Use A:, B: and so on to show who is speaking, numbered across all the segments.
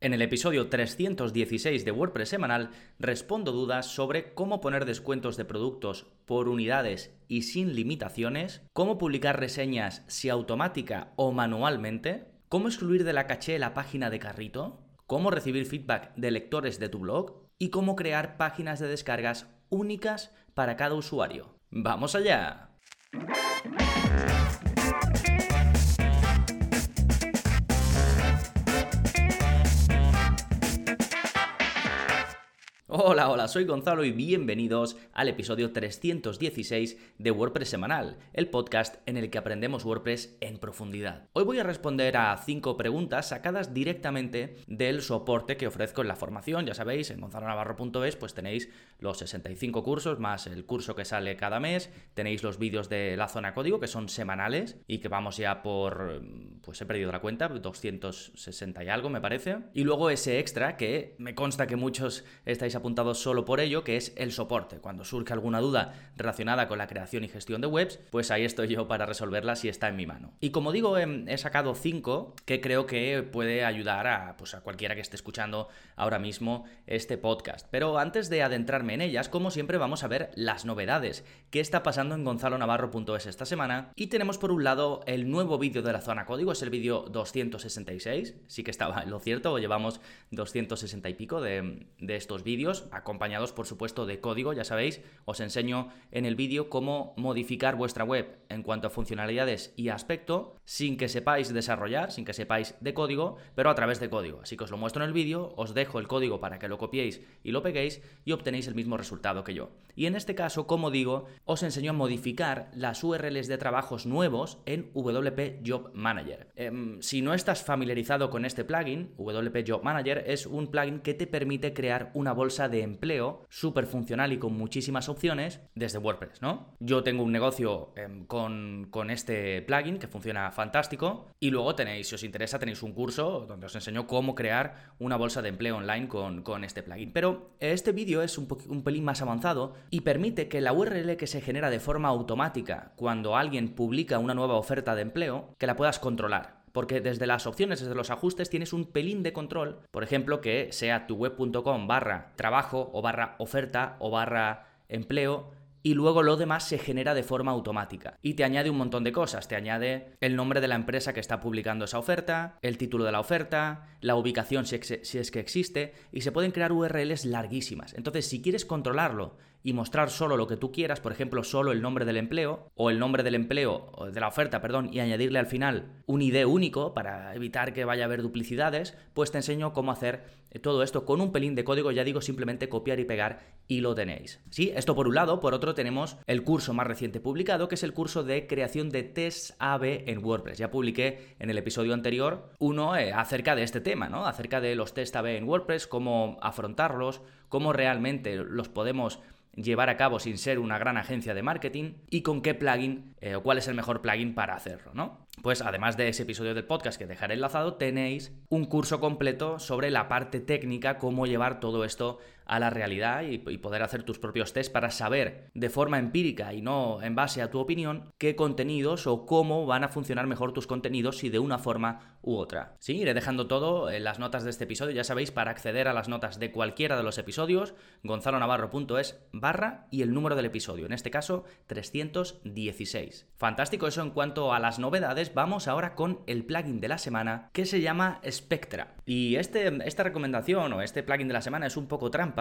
A: En el episodio 316 de WordPress semanal respondo dudas sobre cómo poner descuentos de productos por unidades y sin limitaciones, cómo publicar reseñas si automática o manualmente, cómo excluir de la caché la página de carrito, cómo recibir feedback de lectores de tu blog y cómo crear páginas de descargas únicas para cada usuario. ¡Vamos allá! Hola, hola, soy Gonzalo y bienvenidos al episodio 316 de WordPress Semanal, el podcast en el que aprendemos WordPress en profundidad. Hoy voy a responder a cinco preguntas sacadas directamente del soporte que ofrezco en la formación. Ya sabéis, en gonzalonavarro.es pues tenéis los 65 cursos más el curso que sale cada mes, tenéis los vídeos de la zona código que son semanales y que vamos ya por, pues he perdido la cuenta, 260 y algo me parece. Y luego ese extra que me consta que muchos estáis apuntado solo por ello, que es el soporte. Cuando surge alguna duda relacionada con la creación y gestión de webs, pues ahí estoy yo para resolverla si está en mi mano. Y como digo, em, he sacado cinco que creo que puede ayudar a, pues a cualquiera que esté escuchando ahora mismo este podcast. Pero antes de adentrarme en ellas, como siempre, vamos a ver las novedades. ¿Qué está pasando en gonzalonavarro.es esta semana? Y tenemos por un lado el nuevo vídeo de la zona código, es el vídeo 266. Sí que estaba en lo cierto, llevamos 260 y pico de, de estos vídeos acompañados por supuesto de código, ya sabéis, os enseño en el vídeo cómo modificar vuestra web en cuanto a funcionalidades y aspecto sin que sepáis desarrollar, sin que sepáis de código, pero a través de código. Así que os lo muestro en el vídeo, os dejo el código para que lo copiéis y lo peguéis y obtenéis el mismo resultado que yo. Y en este caso, como digo, os enseño a modificar las URLs de trabajos nuevos en WP Job Manager. Em, si no estás familiarizado con este plugin, WP Job Manager es un plugin que te permite crear una bolsa de empleo súper funcional y con muchísimas opciones desde WordPress, ¿no? Yo tengo un negocio em, con, con, este plugin que funciona fantástico y luego tenéis, si os interesa, tenéis un curso donde os enseño cómo crear una bolsa de empleo online con, con este plugin. Pero este vídeo es un, un pelín más avanzado y permite que la URL que se genera de forma automática cuando alguien publica una nueva oferta de empleo, que la puedas controlar porque desde las opciones, desde los ajustes, tienes un pelín de control. Por ejemplo, que sea tu web.com barra trabajo o barra oferta o barra empleo y luego lo demás se genera de forma automática. Y te añade un montón de cosas. Te añade el nombre de la empresa que está publicando esa oferta, el título de la oferta, la ubicación si, es que existe, y se pueden crear URLs larguísimas. Entonces, si quieres controlarlo y mostrar solo lo que tú quieras, por ejemplo, solo el nombre del empleo, o el nombre del empleo, de la oferta, perdón, y añadirle al final un ID único para evitar que vaya a haber duplicidades, pues te enseño cómo hacer todo esto con un pelín de código, ya digo, simplemente copiar y pegar y lo tenéis. Sí, esto por un lado, por otro tenemos el curso más reciente publicado, que es el curso de creación de test AB en WordPress. Ya publiqué en el episodio anterior uno eh, acerca de este tema, ¿no? Acerca de los test AB en WordPress, cómo afrontarlos, cómo realmente los podemos llevar a cabo sin ser una gran agencia de marketing y con qué plugin eh, o cuál es el mejor plugin para hacerlo, ¿no? Pues además de ese episodio del podcast que dejaré enlazado, tenéis un curso completo sobre la parte técnica, cómo llevar todo esto a la realidad y, poder hacer tus propios tests para saber de forma empírica y no en base a tu opinión qué contenidos o cómo van a funcionar mejor tus contenidos si de una forma u otra. Sí, iré dejando todo en las notas de este episodio, ya sabéis, para acceder a las notas de cualquiera de los episodios, gonzalonavarro.es barra y el número del episodio, en este caso 316. Fantástico eso en cuanto a las novedades, vamos ahora con el plugin de la semana que se llama Spectra. Y este, esta recomendación o este plugin de la semana es un poco trampa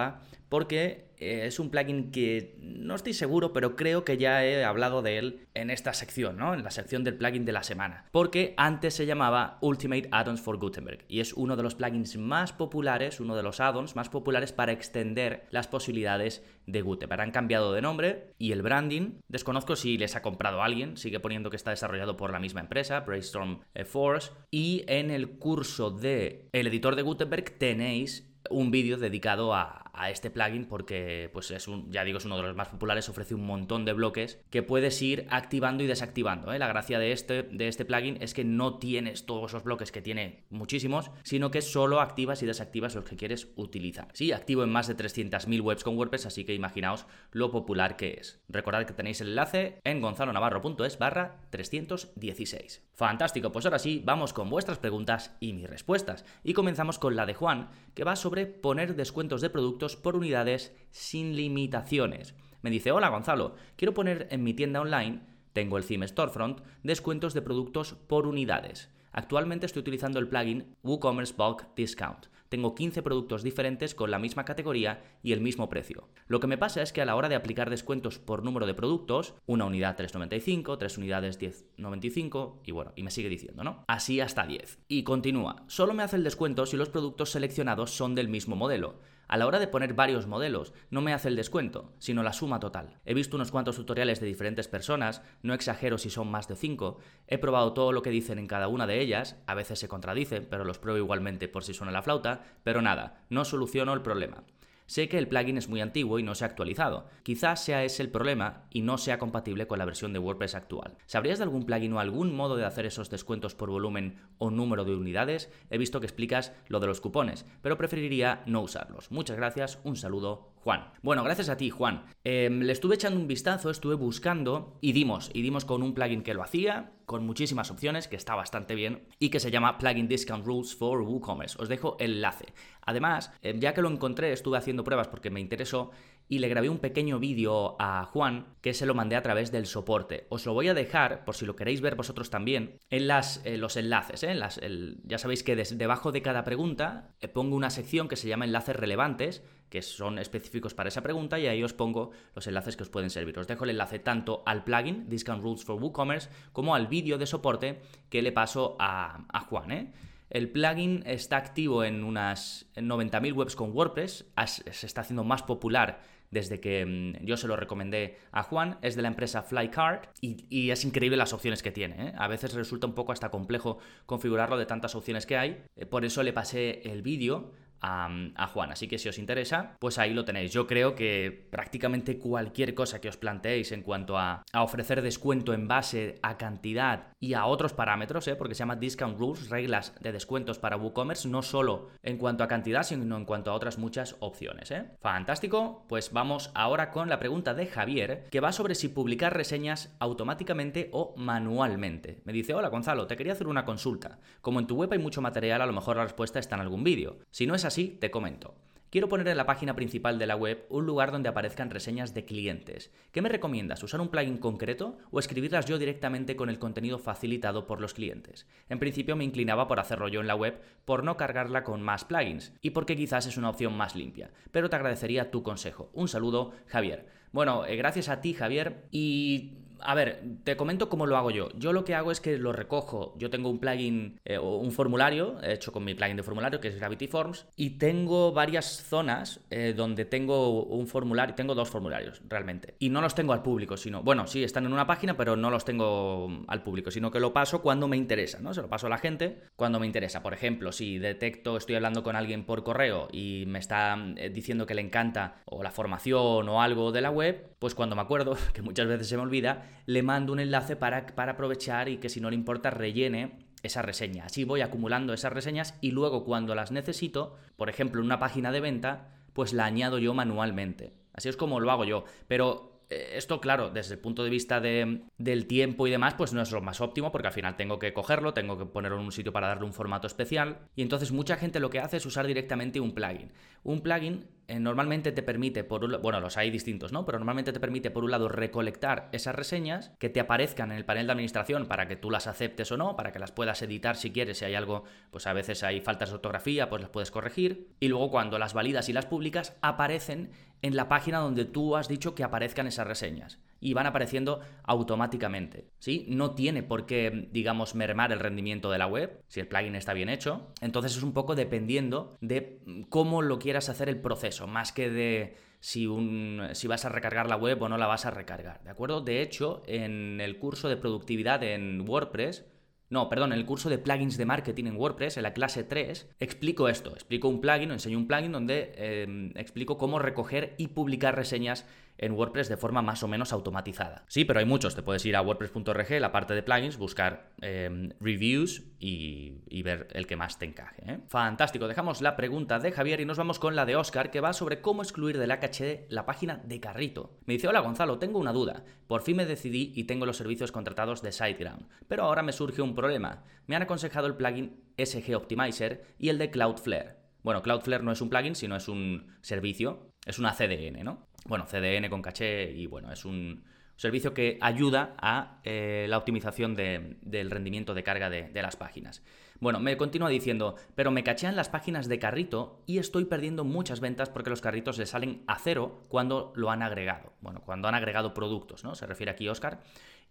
A: porque eh, es un plugin que no estoy seguro, pero creo que ya he hablado de él en esta sección, ¿no? En la sección del plugin de la semana. Porque antes se llamaba Ultimate Add-ons for Gutenberg y es uno de los plugins más populares, uno de los add-ons más populares para extender las posibilidades de Gutenberg. Han cambiado de nombre y el branding, desconozco si les ha comprado alguien, sigue poniendo que está desarrollado por la misma empresa, Brainstorm Force, y en el curso de editor de Gutenberg tenéis un vídeo dedicado a, a, este plugin porque, pues es un, ya digo, es uno de los más populares, ofrece un montón de bloques que puedes ir activando y desactivando. ¿eh? La gracia de este, de este plugin es que no tienes todos esos bloques que tiene muchísimos, sino que solo activas y desactivas los que quieres utilizar. Sí, activo en más de 300.000 webs con WordPress, así que imaginaos lo popular que es. Recordad que tenéis el enlace en gonzalonavarro.es barra 316. Fantástico, pues ahora sí, vamos con vuestras preguntas y mis respuestas. Y comenzamos con la de Juan, que va sobre poner descuentos de productos por unidades sin limitaciones. Me dice, hola Gonzalo, quiero poner en mi tienda online, tengo el theme Storefront, descuentos de productos por unidades. Actualmente estoy utilizando el plugin WooCommerce Bulk Discount tengo 15 productos diferentes con la misma categoría y el mismo precio. Lo que me pasa es que a la hora de aplicar descuentos por número de productos, una unidad 3,95, tres unidades 10,95 y bueno, y me sigue diciendo, ¿no? Así hasta 10. Y continúa, solo me hace el descuento si los productos seleccionados son del mismo modelo. A la hora de poner varios modelos, no me hace el descuento, sino la suma total. He visto unos cuantos tutoriales de diferentes personas, no exagero si son más de 5, he probado todo lo que dicen en cada una de ellas, a veces se contradicen, pero los pruebo igualmente por si suena la flauta, pero nada, no soluciono el problema. Sé que el plugin es muy antiguo y no se ha actualizado. Quizás sea ese el problema y no sea compatible con la versión de WordPress actual. ¿Sabrías de algún plugin o algún modo de hacer esos descuentos por volumen o número de unidades? He visto que explicas lo de los cupones, pero preferiría no usarlos. Muchas gracias, un saludo, Bueno, gracias a ti, Juan. Em, le estuve echando un vistazo, estuve buscando y dimos, y dimos con un plugin que lo hacía, con muchísimas opciones, que está bastante bien, y que se llama Plugin Discount Rules for WooCommerce. Os dejo el enlace. Además, eh, ya que lo encontré, estuve haciendo pruebas porque me interesó y le grabé un pequeño vídeo a Juan que se lo mandé a través del soporte. Os lo voy a dejar, por si lo queréis ver vosotros también, en las, los enlaces. ¿eh? Las, ya sabéis que debajo de cada pregunta eh, pongo una sección que se llama enlaces relevantes que son específicos para esa pregunta y ahí os pongo los enlaces que os pueden servir. Os dejo el enlace tanto al plugin Discount Rules for WooCommerce como al vídeo de soporte que le paso a, Juan. ¿eh? El plugin está activo en unas 90.000 webs con WordPress, se está haciendo más popular desde que mm, yo se lo recomendé a Juan, es de la empresa Flycard y, es increíble las opciones que tiene. ¿eh? A veces resulta un poco hasta complejo configurarlo de tantas opciones que hay, eh, por eso le pasé el vídeo a, Juan. Así que si os interesa, pues ahí lo tenéis. Yo creo que prácticamente cualquier cosa que os planteéis en cuanto a, ofrecer descuento en base a cantidad y a otros parámetros, ¿eh? porque se llama Discount Rules, reglas de descuentos para WooCommerce, no solo en cuanto a cantidad, sino en cuanto a otras muchas opciones. ¿eh? Fantástico, pues vamos ahora con la pregunta de Javier, que va sobre si publicar reseñas automáticamente o manualmente. Me dice, hola Gonzalo, te quería hacer una consulta. Como en tu web hay mucho material, a lo mejor la respuesta está en algún vídeo. Si no es así, te comento. Quiero poner en la página principal de la web un lugar donde aparezcan reseñas de clientes. ¿Qué me recomiendas? ¿Usar un plugin concreto o escribirlas yo directamente con el contenido facilitado por los clientes? En principio me inclinaba por hacerlo yo en la web por no cargarla con más plugins y porque quizás es una opción más limpia, pero te agradecería tu consejo. Un saludo, Javier. Bueno, eh, gracias a ti, Javier, y a ver, te comento cómo lo hago yo. Yo lo que hago es que lo recojo. Yo tengo un plugin eh, o un formulario hecho con mi plugin de formulario que es Gravity Forms y tengo varias zonas eh, donde tengo un formulario, tengo dos formularios realmente. Y no los tengo al público, sino, bueno, sí, están en una página, pero no los tengo al público, sino que lo paso cuando me interesa, ¿no? Se lo paso a la gente cuando me interesa. Por ejemplo, si detecto, estoy hablando con alguien por correo y me está eh, diciendo que le encanta o la formación o algo de la web, pues cuando me acuerdo, que muchas veces se me olvida, le mando un enlace para, para aprovechar y que si no le importa rellene esa reseña. Así voy acumulando esas reseñas y luego cuando las necesito, por ejemplo en una página de venta, pues la añado yo manualmente. Así es como lo hago yo. Pero eh, esto, claro, desde el punto de vista del tiempo y demás, pues no es lo más óptimo, porque al final tengo que cogerlo, tengo que ponerlo en un sitio para darle un formato especial. Y entonces mucha gente lo que hace es usar directamente un plugin. Un plugin eh, normalmente te permite, por un, bueno, los hay distintos, ¿no? Pero normalmente te permite, por un lado, recolectar esas reseñas que te aparezcan en el panel de administración para que tú las aceptes o no, para que las puedas editar si quieres, si hay algo, pues a veces hay faltas de ortografía, pues las puedes corregir. Y luego cuando las validas y las publicas, aparecen en la página donde tú has dicho que aparezcan esas reseñas y van apareciendo automáticamente. ¿sí? No tiene por qué, digamos, mermar el rendimiento de la web si el plugin está bien hecho. Entonces es un poco dependiendo de cómo lo quieras hacer el proceso, más que de si, un, si vas a recargar la web o no la vas a recargar. ¿De acuerdo? De hecho, en el curso de productividad en WordPress, no, perdón, en el curso de plugins de marketing en WordPress, en la clase 3, explico esto. Explico un plugin, enseño un plugin donde eh, explico cómo recoger y publicar reseñas en WordPress de forma más o menos automatizada. Sí, pero hay muchos. Te puedes ir a wordpress.org, la parte de plugins, buscar em, reviews y, ver el que más te encaje. ¿eh? Fantástico. Dejamos la pregunta de Javier y nos vamos con la de Oscar, que va sobre cómo excluir de la caché la página de carrito. Me dice, hola Gonzalo, tengo una duda. Por fin me decidí y tengo los servicios contratados de SiteGround, pero ahora me surge un problema. Me han aconsejado el plugin SG Optimizer y el de Cloudflare. Bueno, Cloudflare no es un plugin, sino es un servicio, es una CDN, ¿no? Bueno, CDN con caché y bueno, es un servicio que ayuda a eh, la optimización del rendimiento de carga de, las páginas. Bueno, me continúa diciendo, pero me cachean las páginas de carrito y estoy perdiendo muchas ventas porque los carritos le salen a cero cuando lo han agregado. Bueno, cuando han agregado productos, ¿no? Se refiere aquí Oscar.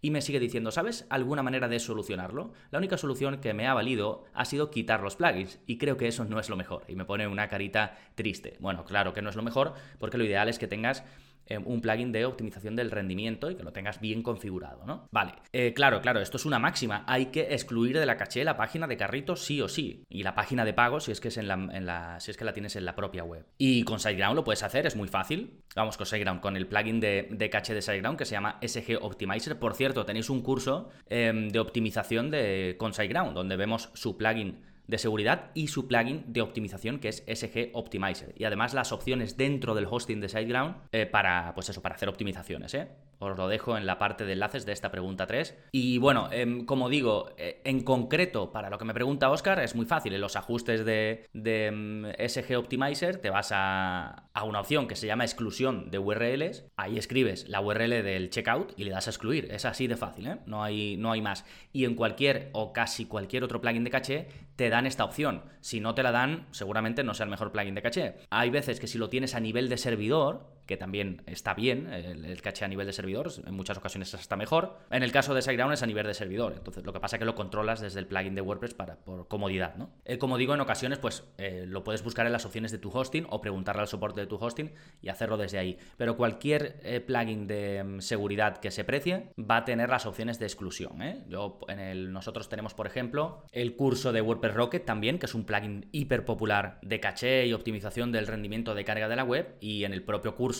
A: Y me sigue diciendo, ¿sabes alguna manera de solucionarlo? La única solución que me ha valido ha sido quitar los plugins y creo que eso no es lo mejor. Y me pone una carita triste. Bueno, claro que no es lo mejor porque lo ideal es que tengas eh, un plugin de optimización del rendimiento y que lo tengas bien configurado, ¿no? Vale, eh, claro, claro, esto es una máxima. Hay que excluir de la caché la página de carrito sí o sí. Y la página de pago si es que es en la, si es que la tienes en la propia web. Y con SiteGround lo puedes hacer, es muy fácil. Vamos con SiteGround, con el plugin de, caché de SiteGround que se llama SG Optimizer. Por cierto, tenéis un curso em, de optimización de, con SiteGround, donde vemos su plugin de seguridad y su plugin de optimización que es SG Optimizer. Y además las opciones dentro del hosting de SiteGround eh, para, pues eso, para hacer optimizaciones. ¿eh? Os lo dejo en la parte de enlaces de esta pregunta 3. Y bueno, em, como digo, eh, en concreto, para lo que me pregunta Oscar, es muy fácil. En los ajustes de, em, SG Optimizer te vas a, a, una opción que se llama exclusión de URLs. Ahí escribes la URL del checkout y le das a excluir. Es así de fácil, ¿eh? no, hay, no hay más. Y en cualquier o casi cualquier otro plugin de caché te dan esta opción. Si no te la dan, seguramente no sea el mejor plugin de caché. Hay veces que si lo tienes a nivel de servidor, que también está bien, el, caché a nivel de servidor, en muchas ocasiones está mejor. En el caso de SiteGround es a nivel de servidor, entonces lo que pasa es que lo controlas desde el plugin de WordPress para, por comodidad, ¿no? Eh, como digo, en ocasiones pues eh, lo puedes buscar en las opciones de tu hosting o preguntarle al soporte de tu hosting y hacerlo desde ahí. Pero cualquier eh, plugin de mm, seguridad que se precie va a tener las opciones de exclusión, Yo, nosotros tenemos, por ejemplo, el curso de WordPress Rocket también, que es un plugin hiper popular de caché y optimización del rendimiento de carga de la web y en el propio curso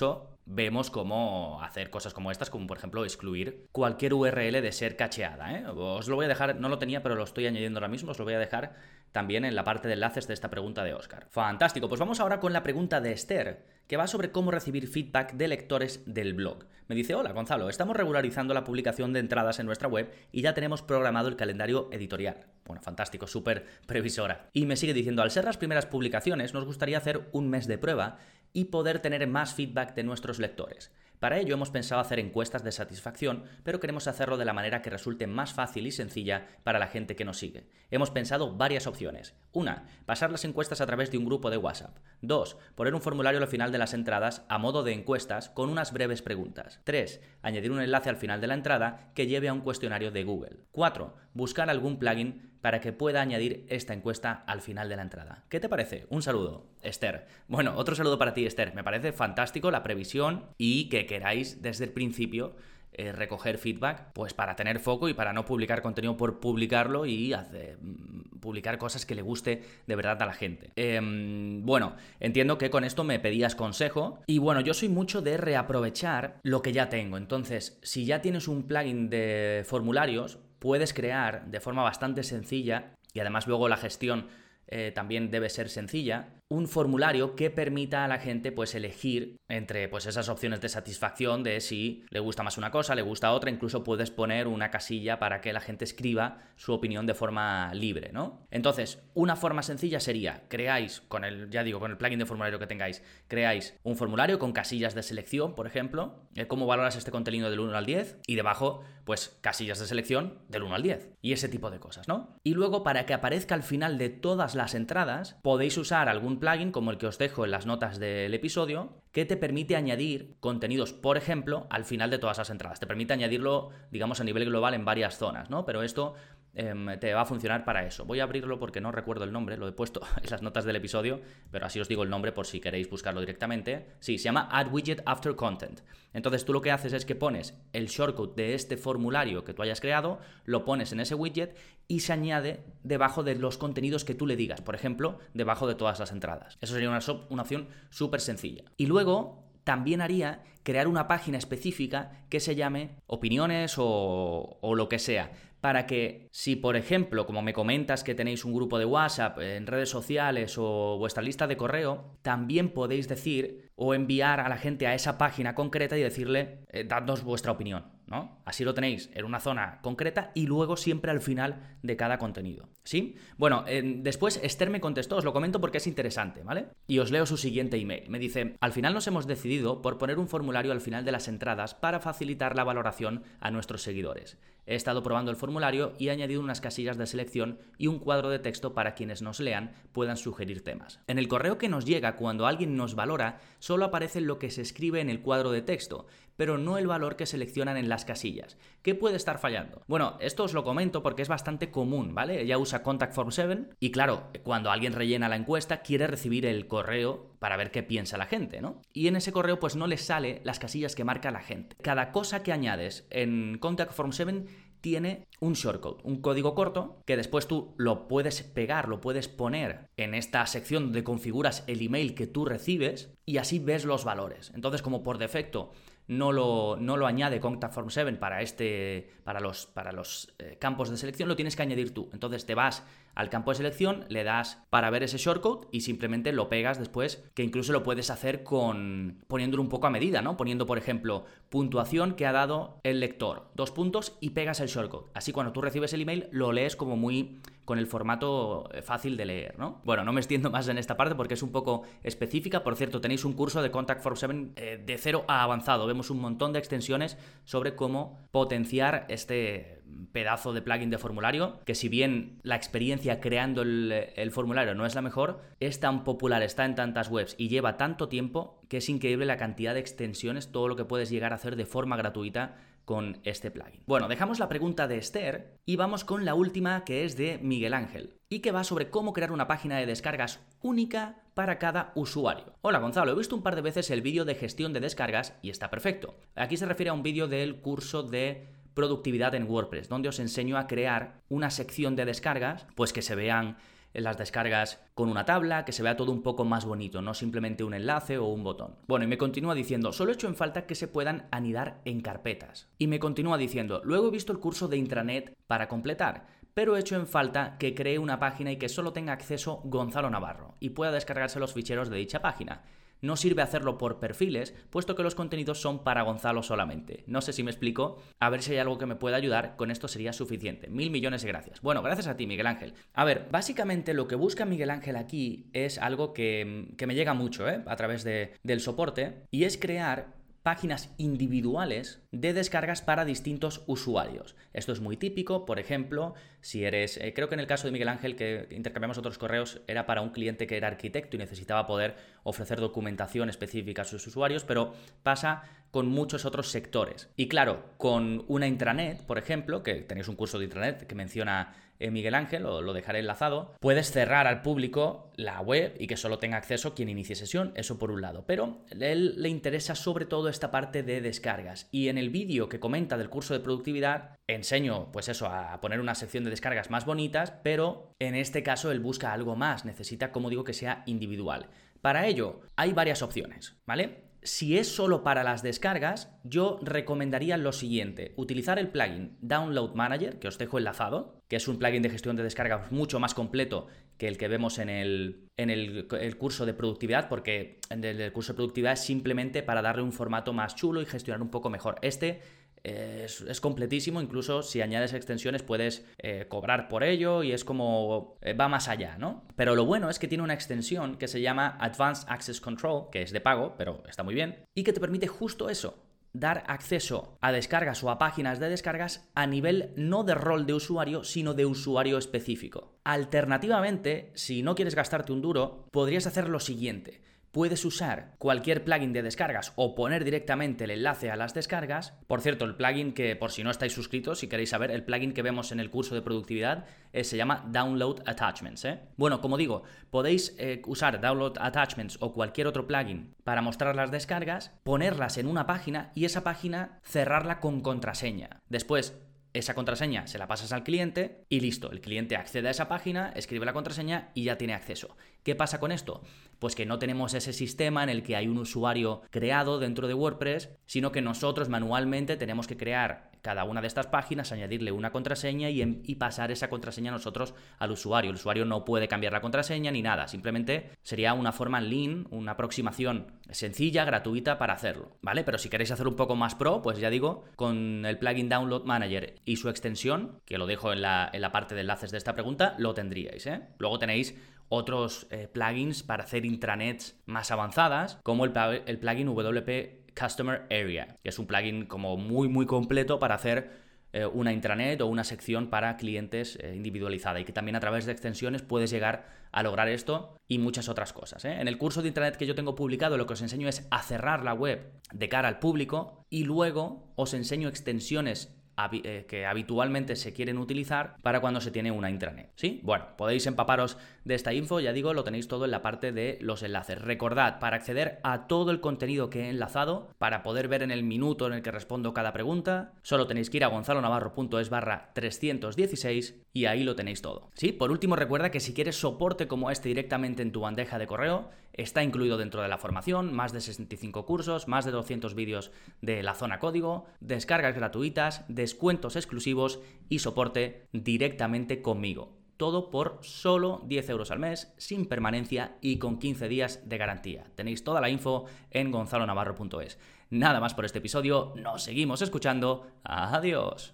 A: vemos cómo hacer cosas como estas, como por ejemplo excluir cualquier URL de ser cacheada. ¿eh? Os lo voy a dejar, no lo tenía, pero lo estoy añadiendo ahora mismo, os lo voy a dejar también en la parte de enlaces de esta pregunta de Oscar. Fantástico, pues vamos ahora con la pregunta de Esther, que va sobre cómo recibir feedback de lectores del blog. Me dice, hola Gonzalo, estamos regularizando la publicación de entradas en nuestra web y ya tenemos programado el calendario editorial. Bueno, fantástico, súper previsora. Y me sigue diciendo, al ser las primeras publicaciones, nos gustaría hacer un mes de prueba y poder tener más feedback de nuestros lectores. Para ello hemos pensado hacer encuestas de satisfacción, pero queremos hacerlo de la manera que resulte más fácil y sencilla para la gente que nos sigue. Hemos pensado varias opciones. Una, pasar las encuestas a través de un grupo de WhatsApp. Dos, poner un formulario al final de las entradas a modo de encuestas con unas breves preguntas. Tres, añadir un enlace al final de la entrada que lleve a un cuestionario de Google. Cuatro, buscar algún plugin para que pueda añadir esta encuesta al final de la entrada. ¿Qué te parece? Un saludo, Esther. Bueno, otro saludo para ti, Esther. Me parece fantástico la previsión y que queráis desde el principio eh, recoger feedback, pues para tener foco y para no publicar contenido por publicarlo y hacer, mm, publicar cosas que le guste de verdad a la gente. Em, bueno, entiendo que con esto me pedías consejo y bueno, yo soy mucho de reaprovechar lo que ya tengo. Entonces, si ya tienes un plugin de formularios, puedes crear de forma bastante sencilla y además luego la gestión eh, también debe ser sencilla, un formulario que permita a la gente pues elegir entre pues esas opciones de satisfacción de si le gusta más una cosa, le gusta otra, incluso puedes poner una casilla para que la gente escriba su opinión de forma libre, ¿no? Entonces, una forma sencilla sería creáis con el ya digo, con el plugin de formulario que tengáis, creáis un formulario con casillas de selección, por ejemplo, eh, cómo valoras este contenido del 1 al 10 y debajo pues casillas de selección del 1 al 10 y ese tipo de cosas, ¿no? Y luego para que aparezca al final de todas las entradas, podéis usar algún plugin como el que os dejo en las notas del episodio que te permite añadir contenidos, por ejemplo, al final de todas las entradas. Te permite añadirlo, digamos, a nivel global en varias zonas, ¿no? Pero esto em, te va a funcionar para eso. Voy a abrirlo porque no recuerdo el nombre, lo he puesto en las notas del episodio, pero así os digo el nombre por si queréis buscarlo directamente. Sí, se llama Add Widget After Content. Entonces tú lo que haces es que pones el shortcut de este formulario que tú hayas creado, lo pones en ese widget y se añade debajo de los contenidos que tú le digas, por ejemplo, debajo de todas las entradas. Eso sería una, opción súper sencilla. Y luego también haría crear una página específica que se llame opiniones o, lo que sea. Para que si, por ejemplo, como me comentas que tenéis un grupo de WhatsApp en redes sociales o vuestra lista de correo, también podéis decir o enviar a la gente a esa página concreta y decirle, eh, dadnos vuestra opinión. ¿no? Así lo tenéis en una zona concreta y luego siempre al final de cada contenido. ¿Sí? Bueno, después Esther me contestó, os lo comento porque es interesante, ¿vale? Y os leo su siguiente email. Me dice, al final nos hemos decidido por poner un formulario al final de las entradas para facilitar la valoración a nuestros seguidores. He estado probando el formulario y he añadido unas casillas de selección y un cuadro de texto para quienes nos lean puedan sugerir temas. En el correo que nos llega cuando alguien nos valora, solo aparece lo que se escribe en el cuadro de texto, pero no el valor que seleccionan en las casillas. ¿Qué puede estar fallando? Bueno, esto os lo comento porque es bastante común, ¿vale? Ella usa Contact Form 7 y claro, cuando alguien rellena la encuesta quiere recibir el correo para ver qué piensa la gente, ¿no? Y en ese correo pues no le sale las casillas que marca la gente. Cada cosa que añades en Contact Form 7 tiene un shortcode, un código corto que después tú lo puedes pegar, lo puedes poner en esta sección donde configuras el email que tú recibes y así ves los valores. Entonces, como por defecto no lo, no lo añade Contact Form 7 para, este, para los, para los eh, campos de selección, lo tienes que añadir tú. Entonces te vas al campo de selección, le das para ver ese shortcode y simplemente lo pegas después, que incluso lo puedes hacer con poniéndolo un poco a medida, ¿no? Poniendo, por ejemplo, puntuación que ha dado el lector, dos puntos y pegas el shortcode. Así cuando tú recibes el email lo lees como muy con el formato eh, fácil de leer, ¿no? Bueno, no me extiendo más en esta parte porque es un poco específica. Por cierto, tenéis un curso de Contact Form 7 eh, de cero a avanzado. Vemos un montón de extensiones sobre cómo potenciar este pedazo de plugin de formulario, que si bien la experiencia creando el, formulario no es la mejor, es tan popular, está en tantas webs y lleva tanto tiempo que es increíble la cantidad de extensiones, todo lo que puedes llegar a hacer de forma gratuita con este plugin. Bueno, dejamos la pregunta de Esther y vamos con la última que es de Miguel Ángel y que va sobre cómo crear una página de descargas única para cada usuario. Hola Gonzalo, he visto un par de veces el vídeo de gestión de descargas y está perfecto. Aquí se refiere a un vídeo del curso de productividad en WordPress, donde os enseño a crear una sección de descargas, pues que se vean las descargas con una tabla, que se vea todo un poco más bonito, no simplemente un enlace o un botón. Bueno, y me continúa diciendo, solo he hecho en falta que se puedan anidar en carpetas. Y me continúa diciendo, luego he visto el curso de intranet para completar, pero he hecho en falta que cree una página y que solo tenga acceso Gonzalo Navarro y pueda descargarse los ficheros de dicha página. No sirve hacerlo por perfiles, puesto que los contenidos son para Gonzalo solamente. No sé si me explico, a ver si hay algo que me pueda ayudar, con esto sería suficiente. Mil millones de gracias. Bueno, gracias a ti, Miguel Ángel. A ver, básicamente lo que busca Miguel Ángel aquí es algo que, me llega mucho ¿eh? a través del soporte, y es crear páginas individuales de descargas para distintos usuarios. Esto es muy típico, por ejemplo, si eres, eh, creo que en el caso de Miguel Ángel, que intercambiamos otros correos, era para un cliente que era arquitecto y necesitaba poder ofrecer documentación específica a sus usuarios, pero pasa con muchos otros sectores. Y claro, con una intranet, por ejemplo, que tenéis un curso de intranet que menciona eh, Miguel Ángel, o lo dejaré enlazado, puedes cerrar al público la web y que solo tenga acceso quien inicie sesión, eso por un lado. Pero a él le interesa sobre todo esta parte de descargas. Y en el vídeo que comenta del curso de productividad, enseño, pues eso, a poner una sección de descargas más bonitas, pero en este caso él busca algo más, necesita, como digo, que sea individual. Para ello, hay varias opciones, ¿vale? Si es solo para las descargas, yo recomendaría lo siguiente, utilizar el plugin Download Manager, que os dejo enlazado, que es un plugin de gestión de descargas mucho más completo que el que vemos en el, en el, curso de productividad, porque en el curso de productividad es simplemente para darle un formato más chulo y gestionar un poco mejor. Este es, completísimo, incluso si añades extensiones puedes eh, cobrar por ello y es como eh, va más allá, ¿no? Pero lo bueno es que tiene una extensión que se llama Advanced Access Control, que es de pago, pero está muy bien, y que te permite justo eso, dar acceso a descargas o a páginas de descargas a nivel no de rol de usuario, sino de usuario específico. Alternativamente, si no quieres gastarte un duro, podrías hacer lo siguiente puedes usar cualquier plugin de descargas o poner directamente el enlace a las descargas. Por cierto, el plugin que, por si no estáis suscritos, si queréis saber, el plugin que vemos en el curso de productividad eh, se llama Download Attachments. ¿eh? Bueno, como digo, podéis eh, usar Download Attachments o cualquier otro plugin para mostrar las descargas, ponerlas en una página y esa página cerrarla con contraseña. Después, esa contraseña se la pasas al cliente y listo, el cliente accede a esa página, escribe la contraseña y ya tiene acceso. ¿Qué pasa con esto? Pues que no tenemos ese sistema en el que hay un usuario creado dentro de WordPress, sino que nosotros manualmente tenemos que crear cada una de estas páginas, añadirle una contraseña y, y, pasar esa contraseña nosotros al usuario. El usuario no puede cambiar la contraseña ni nada, simplemente sería una forma lean, una aproximación sencilla, gratuita para hacerlo, ¿vale? Pero si queréis hacer un poco más pro, pues ya digo, con el plugin Download Manager y su extensión, que lo dejo en la, parte de enlaces de esta pregunta, lo tendríais, ¿eh? Luego tenéis otros eh, plugins para hacer intranets más avanzadas, como el plugin WP Customer Area, que es un plugin como muy muy completo para hacer eh, una intranet o una sección para clientes eh, individualizada y que también a través de extensiones puedes llegar a lograr esto y muchas otras cosas. En el curso de intranet que yo tengo publicado lo que os enseño es a cerrar la web de cara al público y luego os enseño extensiones eh, que habitualmente se quieren utilizar para cuando se tiene una intranet. ¿Sí? Bueno, podéis empaparos de esta info, ya digo, lo tenéis todo en la parte de los enlaces. Recordad, para acceder a todo el contenido que he enlazado, para poder ver en el minuto en el que respondo cada pregunta, solo tenéis que ir a gonzalonavarro.es barra 316 y ahí lo tenéis todo. ¿Sí? Por último, recuerda que si quieres soporte como este directamente en tu bandeja de correo, está incluido dentro de la formación, más de 65 cursos, más de 200 vídeos de la zona código, descargas gratuitas, descuentos exclusivos y soporte directamente conmigo. Todo por solo 10 euros al mes, sin permanencia y con 15 días de garantía. Tenéis toda la info en gonzalonavarro.es. Nada más por este episodio, nos seguimos escuchando. Adiós.